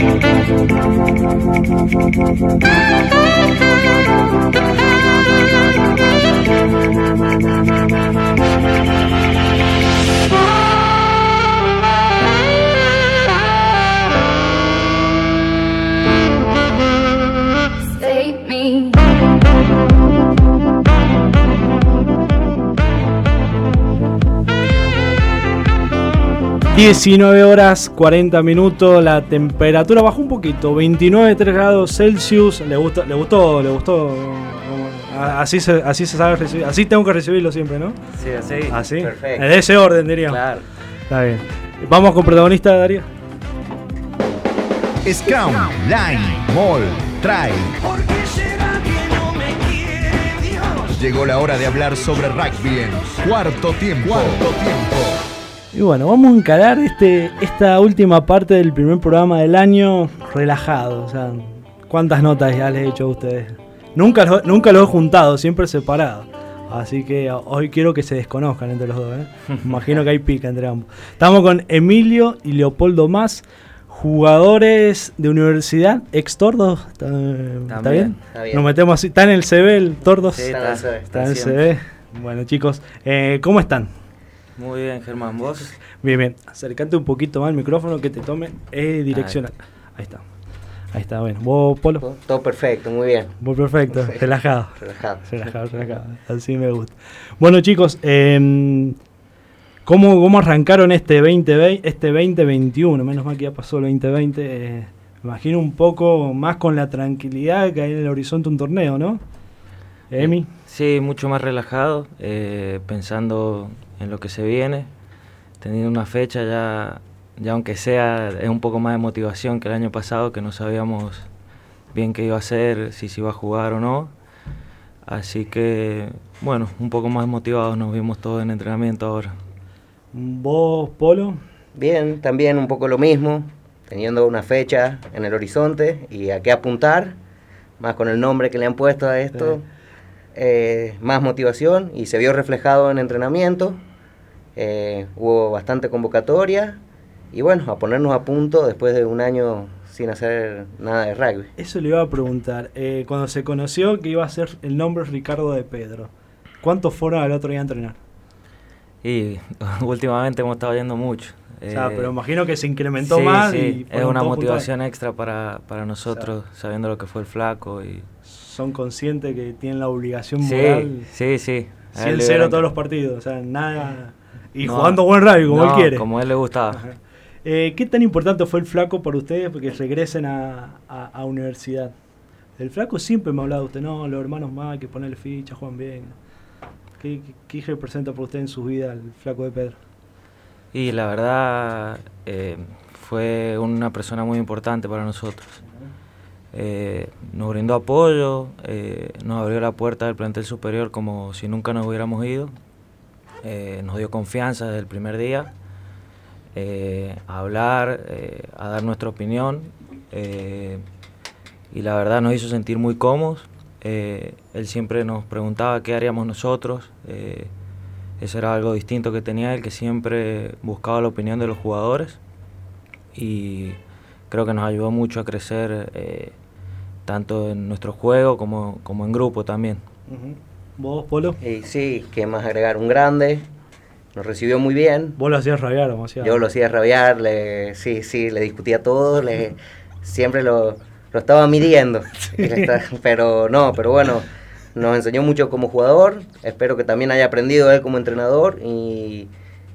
Thank you. 19 horas 40 minutos, la temperatura bajó un poquito, 29 3 grados Celsius. Le gustó, le gustó, le gustó. Así se, así se sabe recibir, así tengo que recibirlo siempre, ¿no? Sí, así. Así. Perfecto. De ese orden, diríamos. Claro. Está bien. Vamos con protagonista, Darío. Scrum, Line, Mall, Try. Llegó la hora de hablar sobre rugby en cuarto tiempo. Cuarto tiempo. Y bueno, vamos a encarar este, esta última parte del primer programa del año relajado. O sea, ¿cuántas notas ya les he hecho a ustedes? Nunca lo, nunca lo he juntado, siempre separado. Así que hoy quiero que se desconozcan entre los dos. ¿eh? Imagino que hay pica entre ambos. Estamos con Emilio y Leopoldo Más, jugadores de universidad, ex Tordos. ¿Está, ¿está bien? está bien. Nos metemos así. ¿Está en el CB el Tordos? Sí, está, está, Está en el. CB. Bueno, chicos, eh, ¿cómo están? Muy bien, Germán, vos. Bien, bien. Acercate un poquito más al micrófono que te tome eh, direccional. Ahí está. Ahí está, bueno. ¿Vos, Polo? Todo, perfecto, muy bien. Vos perfecto, Perfecto. relajado. Relajado. Relajado, relajado. Así me gusta. Bueno, chicos, eh, ¿cómo, ¿cómo arrancaron este 2020, este 2021? Menos mal que ya pasó el 2020. eh, me imagino un poco más con la tranquilidad que hay en el horizonte un torneo, ¿no? Emi. Sí, mucho más relajado, eh, pensando en lo que se viene, teniendo una fecha ya, ya aunque sea, es un poco más de motivación que el año pasado, que no sabíamos bien qué iba a hacer, si se iba a jugar o no. Así que, bueno, un poco más motivados nos vimos todos en entrenamiento ahora. ¿Vos, Polo? Bien, también un poco lo mismo, teniendo una fecha en el horizonte y a qué apuntar, más con el nombre que le han puesto a esto, Sí. eh, más motivación y se vio reflejado en entrenamiento, eh, hubo bastante convocatoria y bueno, a ponernos a punto después de un año sin hacer nada de rugby. Eso le iba a preguntar. Eh, cuando se conoció que iba a ser el nombre Ricardo de Pedro, ¿cuántos fueron al otro día a entrenar? Y últimamente hemos estado yendo mucho. o sea, Eh, pero imagino que se incrementó sí, más sí, y es una motivación extra para, para nosotros, sabiendo lo que fue el flaco. y. Son conscientes que tienen la obligación Sí, moral. sí, sí. A él 100 le 0 hubieran- todos los partidos, o sea, nada. Y No, jugando buen rugby como él quiere. Como a él le gustaba. Eh, ¿Qué tan importante fue el flaco para ustedes porque regresen a, a, a universidad? El flaco siempre me ha hablado de usted, no, los hermanos más, que ponerle ficha, juegan bien. ¿Qué, qué, qué representa por usted en su vida el flaco de Pedro? Y la verdad eh, fue una persona muy importante para nosotros. Eh, nos brindó apoyo, eh, nos abrió la puerta del plantel superior como si nunca nos hubiéramos ido. Eh, nos dio confianza desde el primer día eh, a hablar, eh, a dar nuestra opinión. y la verdad nos hizo sentir muy cómodos. Él siempre nos preguntaba qué haríamos nosotros. eso era algo distinto que tenía él, que siempre buscaba la opinión de los jugadores. Y creo que nos ayudó mucho a crecer tanto en nuestro juego como, como en grupo también. ¿Vos, Polo? Y sí, qué más agregar, un grande, nos recibió muy bien, Vos lo hacías rabiar demasiado. Yo lo hacía rabiar, le, sí, sí, le discutía todo, le, siempre lo, lo estaba midiendo. Pero no, pero bueno, nos enseñó mucho como jugador, espero que también haya aprendido él como entrenador y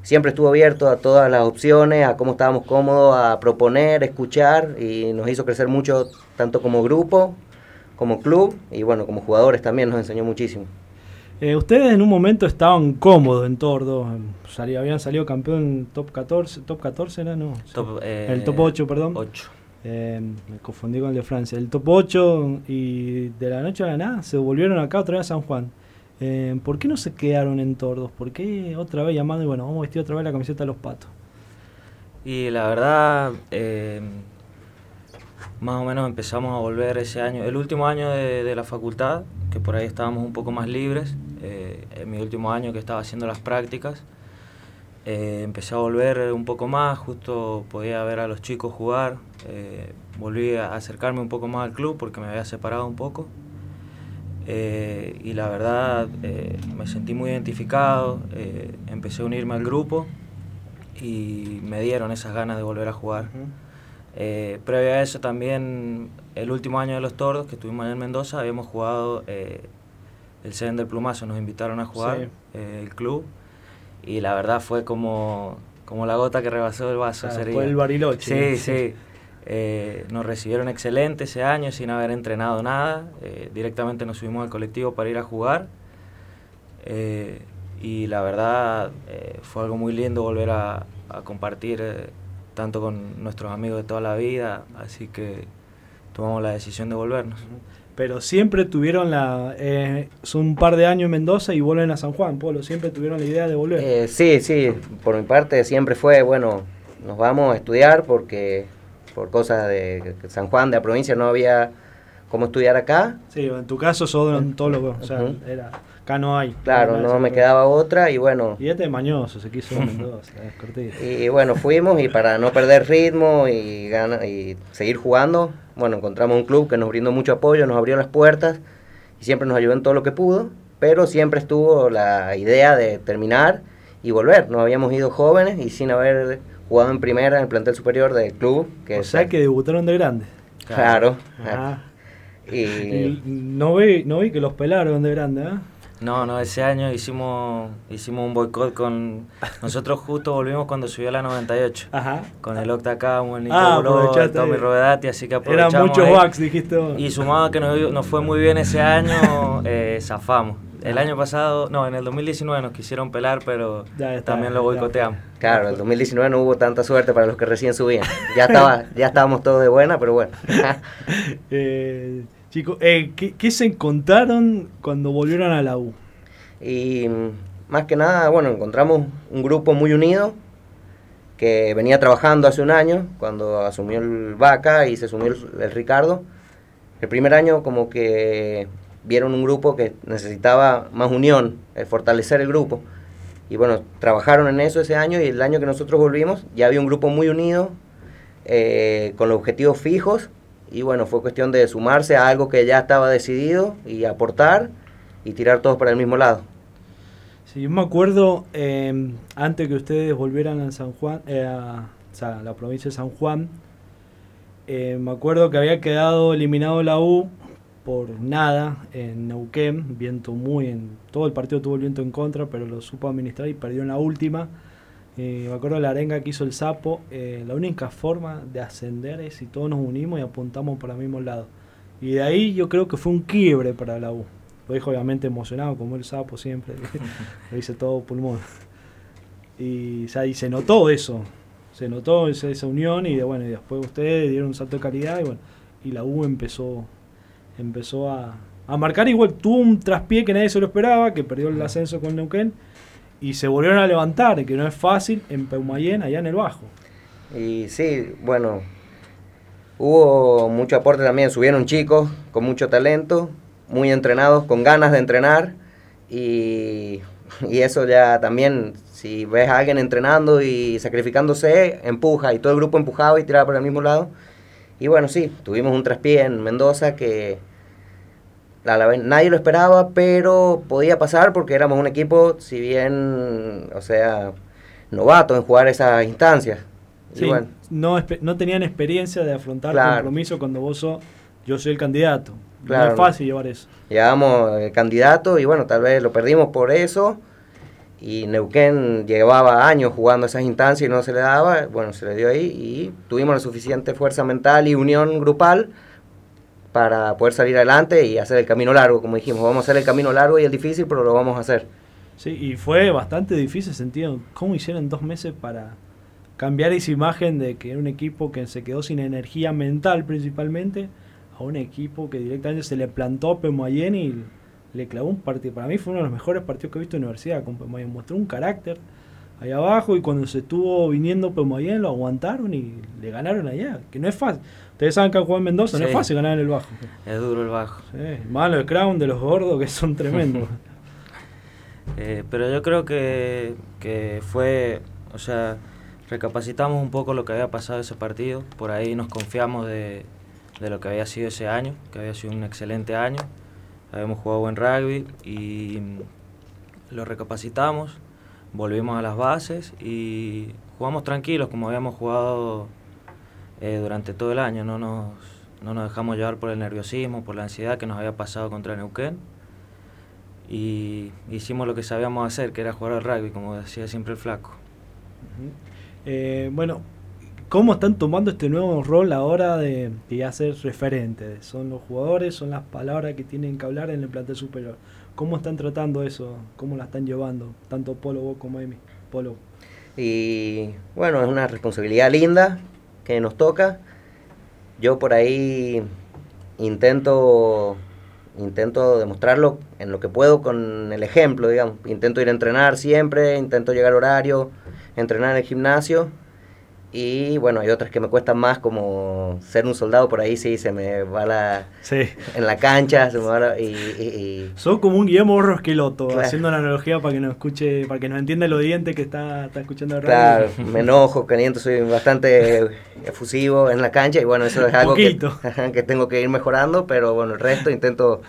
siempre estuvo abierto a todas las opciones, a cómo estábamos cómodos, a proponer, escuchar y nos hizo crecer mucho tanto como grupo, como club y bueno, como jugadores también nos enseñó muchísimo. Eh, ustedes en un momento estaban cómodos en Tordo, salía, habían salido campeón top 14, top 14 era, no, Top, eh, el top 8, perdón. 8. Eh, me confundí con el de Francia. El top 8 y de la noche a la nada se volvieron acá otra vez a San Juan. Eh, ¿Por qué no se quedaron en Tordos? ¿Por qué otra vez llamando y bueno, vamos a vestir otra vez la camiseta de los patos? Y la verdad, más o menos empezamos a volver ese año, el último año de, de la facultad, que por ahí estábamos un poco más libres, eh, en mi último año que estaba haciendo las prácticas, eh, empecé a volver un poco más, justo podía ver a los chicos jugar, eh, volví a acercarme un poco más al club porque me había separado un poco. Y la verdad me sentí muy identificado, empecé a unirme al grupo y me dieron esas ganas de volver a jugar. Eh, previo a eso también, el último año de los Tordos, que estuvimos allá en Mendoza, habíamos jugado eh, el Seven del Plumazo, nos invitaron a jugar, Sí. eh, el club, y la verdad fue como, como la gota que rebasó el vaso. Claro, sería. fue el Bariloche. Sí, sí. Nos recibieron excelente ese año sin haber entrenado nada. directamente nos subimos al colectivo para ir a jugar. y la verdad fue algo muy lindo volver a, a compartir tanto con nuestros amigos de toda la vida. Así que tomamos la decisión de volvernos. Pero siempre tuvieron la... Eh, son un par de años en Mendoza y vuelven a San Juan, Polo. Siempre tuvieron la idea de volver. Eh, sí, sí, por mi parte siempre fue, bueno, nos vamos a estudiar porque por cosas de San Juan, de la provincia, no había cómo estudiar acá. sí, en tu caso sos odontólogo. O sea, era, acá no hay. Claro, no me quedaba otra y bueno, Y este es mañoso, se quiso Mendoza, y bueno, fuimos y para no perder ritmo y, gana- y seguir jugando, bueno, encontramos un club que nos brindó mucho apoyo, nos abrió las puertas y siempre nos ayudó en todo lo que pudo, pero siempre estuvo la idea de terminar y volver. Nos habíamos ido jóvenes y sin haber jugado en primera en el plantel superior del club. Que o sea que debutaron de grande. Claro. Y no vi, no vi que los pelaron de grande, ¿eh? No, no, ese año hicimos, hicimos un boicot con... Nosotros justo volvimos cuando subió la 98. Ajá. Con el Octacamo, el Nico Ah, Boló, Tommy ahí. Rovedati, así que Eran aprovechamos muchos ahí. wax, dijiste vos. Y sumado a que nos, nos fue muy bien ese año, eh, zafamos. El año pasado, no, en el 2019 nos quisieron pelar, pero Ya está, también lo ya. boicoteamos. claro, el 2019 no hubo tanta suerte para los que recién subían. Ya estaba, ya estábamos todos de buena, pero bueno. Eh, chicos, eh, ¿qué, se encontraron cuando volvieron a la U? Y más que nada, bueno, encontramos un grupo muy unido que venía trabajando hace un año, cuando asumió el Vaca y se asumió el, el Ricardo. El primer año como que vieron un grupo que necesitaba más unión, eh, fortalecer el grupo. Y bueno, trabajaron en eso ese año y el año que nosotros volvimos ya había un grupo muy unido, eh, con los objetivos fijos. Y bueno, fue cuestión de sumarse a algo que ya estaba decidido y aportar y tirar todos para el mismo lado. Sí, yo me acuerdo, eh, antes que ustedes volvieran a San Juan, eh, a, o sea, a la provincia de San Juan, eh, me acuerdo que había quedado eliminado la U por nada en Neuquén, viento muy en todo el partido tuvo el viento en contra, pero lo supo administrar y perdió en la última. Eh, me acuerdo de la arenga que hizo el sapo, eh, la única forma de ascender es si todos nos unimos y apuntamos para el mismo lado. Y de ahí yo creo que fue un quiebre para la U. Lo dijo obviamente emocionado, como el sapo siempre. Lo dice todo pulmón. Y, o sea, y se notó eso. Se notó esa, esa unión y de, bueno, y después ustedes dieron un salto de calidad y bueno, y la U empezó, empezó a, a marcar igual, tuvo un traspié que nadie se lo esperaba, que perdió el ascenso con Neuquén, y se volvieron a levantar, que no es fácil, en Peumayén, allá en el Bajo. Y sí, bueno, hubo mucho aporte también, subieron chicos con mucho talento, muy entrenados, con ganas de entrenar y, y eso ya también, si ves a alguien entrenando y sacrificándose, empuja y todo el grupo empujaba y tiraba para el mismo lado. Y bueno, sí, tuvimos un traspié en Mendoza que la vez nadie lo esperaba, pero podía pasar porque éramos un equipo, si bien, o sea, novato en jugar esas instancias. Sí, bueno, no, no tenían experiencia de afrontar Claro. compromiso cuando vos sos, yo soy el candidato. No Claro. es fácil llevar eso. llevábamos el candidato y bueno, tal vez lo perdimos por eso. Y Neuquén llevaba años jugando esas instancias y no se le daba. Bueno, se le dio ahí y tuvimos la suficiente fuerza mental y unión grupal para poder salir adelante y hacer el camino largo, como dijimos, vamos a hacer el camino largo y el difícil, pero lo vamos a hacer. Sí, y fue bastante difícil sentido. ¿Cómo hicieron dos meses para cambiar esa imagen de que era un equipo que se quedó sin energía mental principalmente a un equipo que directamente se le plantó a Pemoyen y le clavó un partido? Para mí fue uno de los mejores partidos que he visto en la universidad con Pemoyen. Mostró un carácter ahí abajo y cuando se estuvo viniendo Pemoyen lo aguantaron y le ganaron allá, que no es fácil. Ustedes saben que a Juan Mendoza no es fácil ganar en el bajo. Es duro el bajo. Sí, malo el crown de los gordos que son tremendos. Eh, pero yo creo que, que fue, o sea, recapacitamos un poco lo que había pasado ese partido, por ahí nos confiamos de, de lo que había sido ese año, que había sido un excelente año, habíamos jugado buen rugby y lo recapacitamos, volvimos a las bases y jugamos tranquilos como habíamos jugado eh, durante todo el año, no nos, no nos dejamos llevar por el nerviosismo, por la ansiedad que nos había pasado contra Neuquén y hicimos lo que sabíamos hacer, que era jugar al rugby, como decía siempre el flaco. Eh, bueno, ¿cómo están tomando este nuevo rol ahora de, de ya ser referentes? ¿Son los jugadores? ¿Son las palabras que tienen que hablar en el plantel superior? ¿Cómo están tratando eso? ¿Cómo la están llevando? Tanto Polo, vos como Emi. Polo. Y bueno, es una responsabilidad linda que nos toca. Yo por ahí intento intento demostrarlo en lo que puedo con el ejemplo, digamos. Intento ir a entrenar siempre, intento llegar a horario, entrenar en el gimnasio. Y bueno, hay otras que me cuestan más, como ser un soldado por ahí, sí, se me va la... Sí. En la cancha, se me va la... Y, y- y- Son como un Guillermo Borro Esqueloto, Claro. haciendo una analogía para que nos escuche, para que nos entienda el oyente que está, está escuchando el Claro, radio. me enojo, caliento, soy bastante efusivo en la cancha y bueno, eso es algo que, que tengo que ir mejorando, pero bueno, el resto intento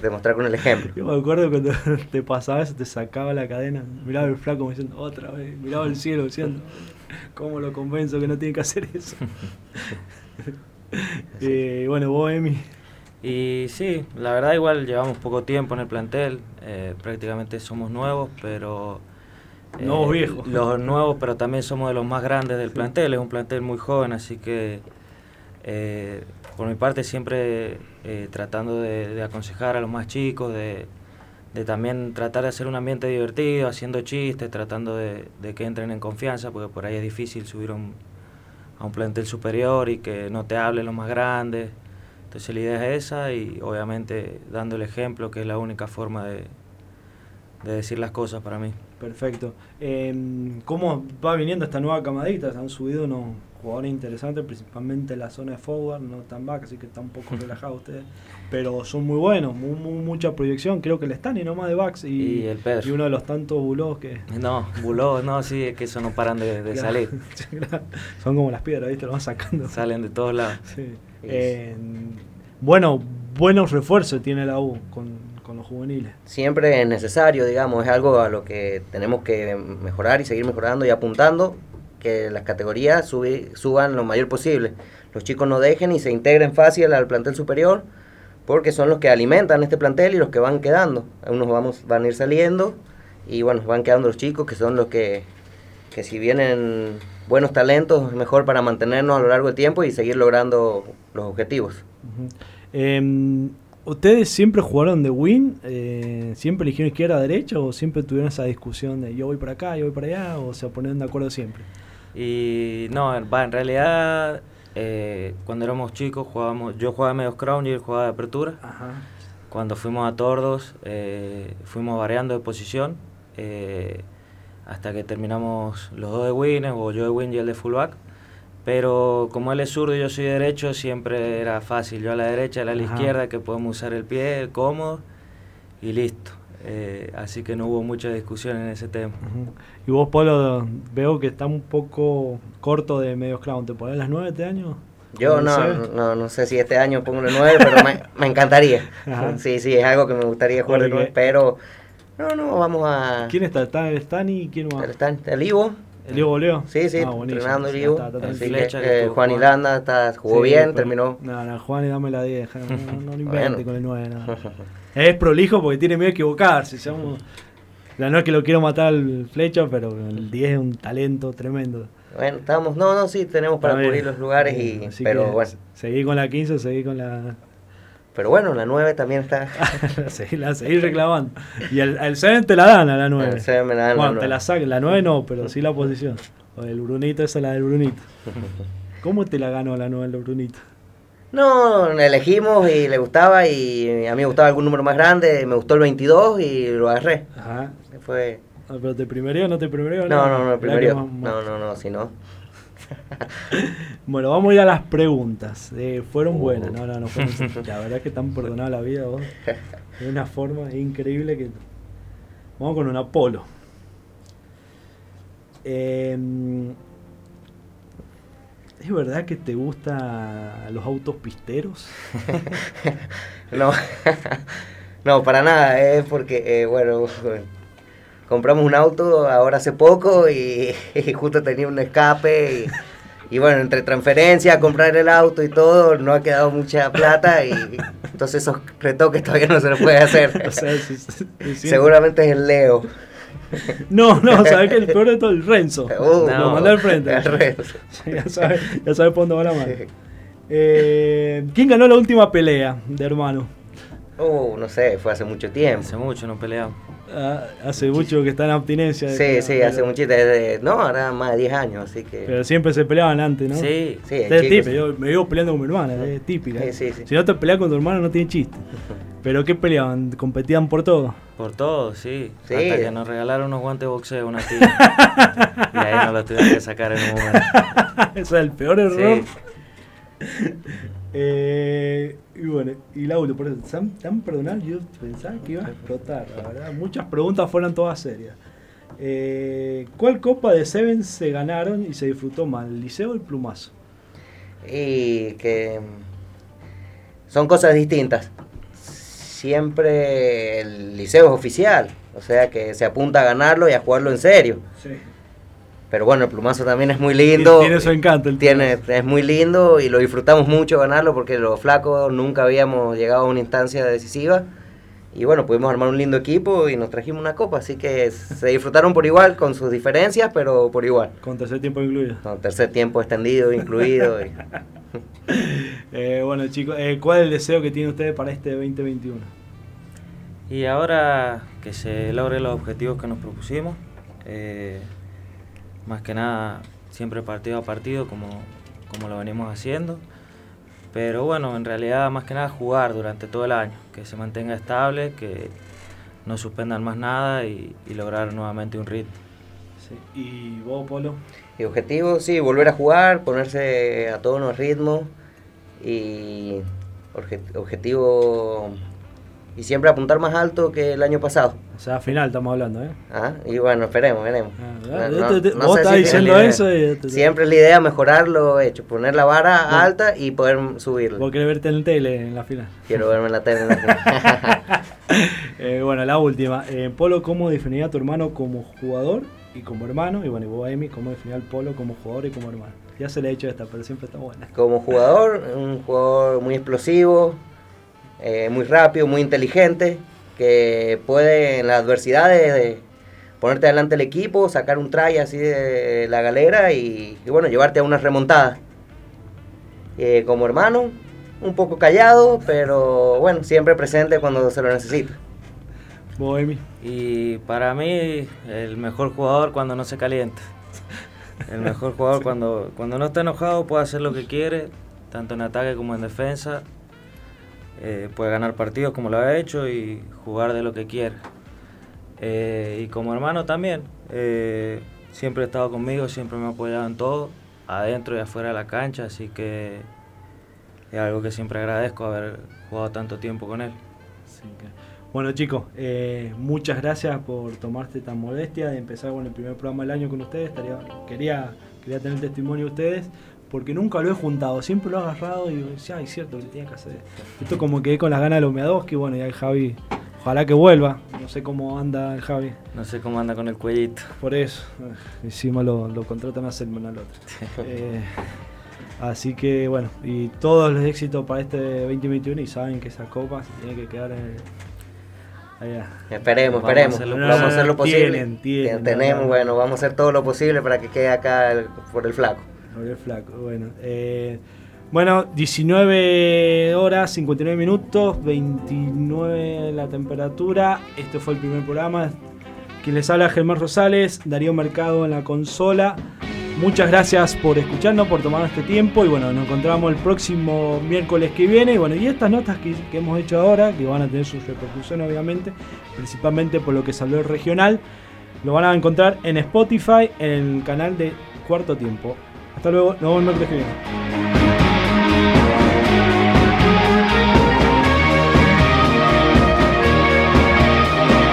demostrar con el ejemplo. Yo me acuerdo cuando te pasaba eso, te sacaba la cadena, miraba el flaco diciendo otra vez, miraba el cielo diciendo, ¿cómo lo convenzo que no tiene que hacer eso? Eh, bueno, vos, Emi. Y sí, la verdad igual llevamos poco tiempo en el plantel, eh, prácticamente somos nuevos, pero... eh, Nuevos viejos. Los nuevos, pero también somos de los más grandes del plantel, es un plantel muy joven, así que eh, por mi parte siempre eh, tratando de, de aconsejar a los más chicos, de, de también tratar de hacer un ambiente divertido, haciendo chistes, tratando de, que entren en confianza, porque por ahí es difícil subir un, a un plantel superior y que no te hablen los más grandes. Entonces la idea es esa y obviamente dando el ejemplo, que es la única forma de, de decir las cosas para mí. Perfecto. Eh, ¿Cómo va viniendo esta nueva camadita? Se han subido unos jugadores interesantes, principalmente en la zona de forward, no tan back, así que están un poco relajados ustedes. Pero son muy buenos, mu- mu- mucha proyección. Creo que el Stani nomás de backs y, Y el y uno de los tantos bulos que No, Buló, no, sí, es que eso no paran de, de Claro. salir. Son como las piedras, ¿viste? Lo van sacando. Salen de todos lados. Sí. Eh, bueno, buenos refuerzos tiene la U con, con los juveniles. Siempre es necesario, digamos, es algo a lo que tenemos que mejorar y seguir mejorando y apuntando que las categorías suban lo mayor posible. Los chicos no dejen y se integren fácil al plantel superior porque son los que alimentan este plantel y los que van quedando. Unos vamos, van a ir saliendo y bueno, van quedando los chicos que son los que, que si vienen buenos talentos es mejor para mantenernos a lo largo del tiempo y seguir logrando los objetivos. Eh, ¿Ustedes siempre jugaron de win? Eh, ¿Siempre eligieron izquierda, derecha? ¿O siempre tuvieron esa discusión de yo voy para acá, yo voy para allá? ¿O se ponen de acuerdo siempre? Y no, va, en realidad eh, cuando éramos chicos jugábamos, yo jugaba medio crown y él jugaba de apertura. Ajá. Cuando fuimos a Tordos eh, fuimos variando de posición hasta que terminamos los dos de win, o yo de win y él de fullback. Pero como él es zurdo y yo soy derecho, siempre era fácil. Yo a la derecha, él a la Ajá. izquierda, que podemos usar el pie cómodo y listo. Eh, así que no hubo mucha discusión en ese tema. Y vos, Polo, veo que está un poco corto de medios crown. ¿Te pones las nueve este año? Yo ¿Cómo no, no, no sé si este año pongo el 9, pero me, me encantaría. Ajá. Sí, sí, es algo que me gustaría jugar de Porque- 9, pero no, no, vamos a... ¿Quién está? ¿Está el Stani y quién más? ¿Está el Ivo? ¿El Diego Boleo? Sí, sí, Ah, entrenando el Ya Ivo. está, está tranquilo. Así Flecha que, eh, Juan. Irlanda está, jugó Sí, bien, terminó. No, no, Juan y dame la 10. No, no, no lo invente Bueno. con el 9. no. Es prolijo porque tiene miedo a equivocarse. La no es que lo quiero matar al flecha, pero el 10 es un talento tremendo. Bueno, estamos, no, no, sí, tenemos para Está cubrir los lugares, y, Así pero bueno. Seguí con la 15, seguí con la. Pero bueno, la 9 también está. seguí, la seguí reclamando. Y el, el 7 te la dan a la 9. El 7 me la dan a la bueno, 9. te la sacan. La 9 no, pero sí la posición. O el Brunito, esa es la del Brunito. ¿Cómo te la ganó la 9 el Brunito? No, elegimos y le gustaba y a mí me gustaba algún número más grande, me gustó el 22 y lo agarré. Ajá. Fue... Ah, ¿Pero te primereo o no te primereo? No, no, no, el primero. No, no, no, si no. Bueno, vamos a ir a las preguntas. Eh, fueron Oh. buenas, no, no, no fueron. La verdad es que tan perdonada la vida vos. De una forma increíble que. Vamos con un Apolo. Eh, ¿Es verdad que te gustan los autos pisteros? No, no, para nada, es porque, eh, bueno, compramos un auto ahora hace poco y, y justo tenía un escape y, y bueno, entre transferencia, comprar el auto y todo, no ha quedado mucha plata y entonces esos retoques todavía no se los puede hacer. O sea, Seguramente es el Leo. No, no, sabes que el peor de todo el Renzo. Uh, Lo mandé al frente. el Renzo. ya sabes ya sabe por dónde va la mano. Eh, ¿Quién ganó la última pelea de hermano? Uh, no sé, fue hace mucho tiempo. Hace mucho no peleamos. Ah, hace mucho que está en abstinencia. Sí, sí, pero- hace muchito, desde, no, ahora más de 10 años, así que... Pero siempre se peleaban antes, ¿no? Sí, Sí, Es típico, yo me vivo peleando con mi hermana, es típica. Sí, sí, sí. Si no te peleas con tu hermano no tiene chiste. ¿Pero qué peleaban? ¿Competían por todo? por todo, sí. Sí. Hasta que nos regalaron unos guantes de boxeo, una tía. y ahí nos los tuvieron que sacar en un momento. Ese es el peor error. Eh, y bueno, y la por eso, tan, tan perdonable, yo pensaba que iba a explotar, la verdad. Muchas preguntas fueron todas serias. Eh, ¿Cuál copa de Seven se ganaron y se disfrutó más, el liceo o el plumazo? y que son cosas distintas. Siempre el liceo es oficial, o sea que se apunta a ganarlo y a jugarlo en serio. Sí. Pero bueno, el plumazo también es muy lindo. Tiene su encanto el Tiene, es muy lindo y lo disfrutamos mucho ganarlo porque los flacos nunca habíamos llegado a una instancia decisiva. Y bueno, pudimos armar un lindo equipo y nos trajimos una copa, así que se disfrutaron por igual, con sus diferencias, pero por igual. Con tercer tiempo incluido. Con tercer tiempo extendido, incluido. y- Eh, bueno chicos, eh, ¿cuál es el deseo que tienen ustedes para este 2021? Y ahora que se logren los objetivos que nos propusimos, eh, más que nada siempre partido a partido como, como lo venimos haciendo. Pero bueno, en realidad más que nada jugar durante todo el año, que se mantenga estable, que no suspendan más nada y, y lograr nuevamente un ritmo. Sí. ¿Y vos, Polo? Y objetivo, sí, volver a jugar, ponerse a todos los ritmos y obje- objetivo y siempre apuntar más alto que el año pasado. O sea, final estamos hablando, ¿eh? Ah, Y bueno, esperemos, veremos. Ah, No, no- te- te- no vos estás si diciendo eso y te- Siempre es la idea mejorar lo hecho, poner la vara Bueno. alta y poder subirla. Vos querés verte en el tele en la final. Quiero verme en la tele. en la- Eh, bueno, la última. Eh, Polo, ¿cómo definiría a tu hermano como jugador y como hermano? Y bueno, y vos, Amy, ¿cómo definiría al Polo como jugador y como hermano? Ya se le he hecho esta, pero siempre está buena. Como jugador, un jugador muy explosivo, eh, muy rápido, muy inteligente, que puede en las adversidades de ponerte delante del equipo, sacar un try así de la galera y, y bueno, llevarte a una remontada. Eh, como hermano, un poco callado, pero bueno, siempre presente cuando se lo necesita. Y para mí, el mejor jugador cuando no se calienta. El mejor jugador cuando, cuando no está enojado puede hacer lo que quiere, tanto en ataque como en defensa. Eh, puede ganar partidos como lo ha hecho y jugar de lo que quiere. Eh, y como hermano también, eh, siempre ha estado conmigo, siempre me ha apoyado en todo, adentro y afuera de la cancha, así que es algo que siempre agradezco haber jugado tanto tiempo con él. Bueno chicos, eh, muchas gracias por tomarte tan molestia de empezar con el primer programa del año con ustedes. Quería, quería tener testimonio de ustedes porque nunca lo he juntado, siempre lo he agarrado y decía, ay, es cierto que tenía que hacer. Esto como quedé con las ganas de los Meadoski, bueno, y el Javi, ojalá que vuelva. No sé cómo anda el Javi, No sé cómo anda con el cuellito. por eso. Encima lo, lo contratan a hacer al otro. Eh, así que bueno, y todos los éxitos para este 2021 y saben que esa copa se tiene que quedar en, allá. Esperemos, Vamos a esperemos. vamos a hacer lo posible. posible. Tienen, tienen, Tenemos, no, no. bueno, vamos a hacer todo lo posible para que quede acá el- por el flaco. Gabriel Flaco, bueno. eh, Bueno, 19 horas, 59 minutos, 29 la temperatura. Este fue el primer programa. Quien les habla Germán Rosales, Darío Mercado en la consola. Muchas gracias por escucharnos, por tomar este tiempo y bueno, nos encontramos el próximo miércoles que viene. Y bueno, y estas notas que, que hemos hecho ahora, que van a tener su repercusión obviamente, principalmente por lo que salió el regional, lo van a encontrar en Spotify, en el canal de Cuarto Tiempo. Hasta luego, nos vemos el viene.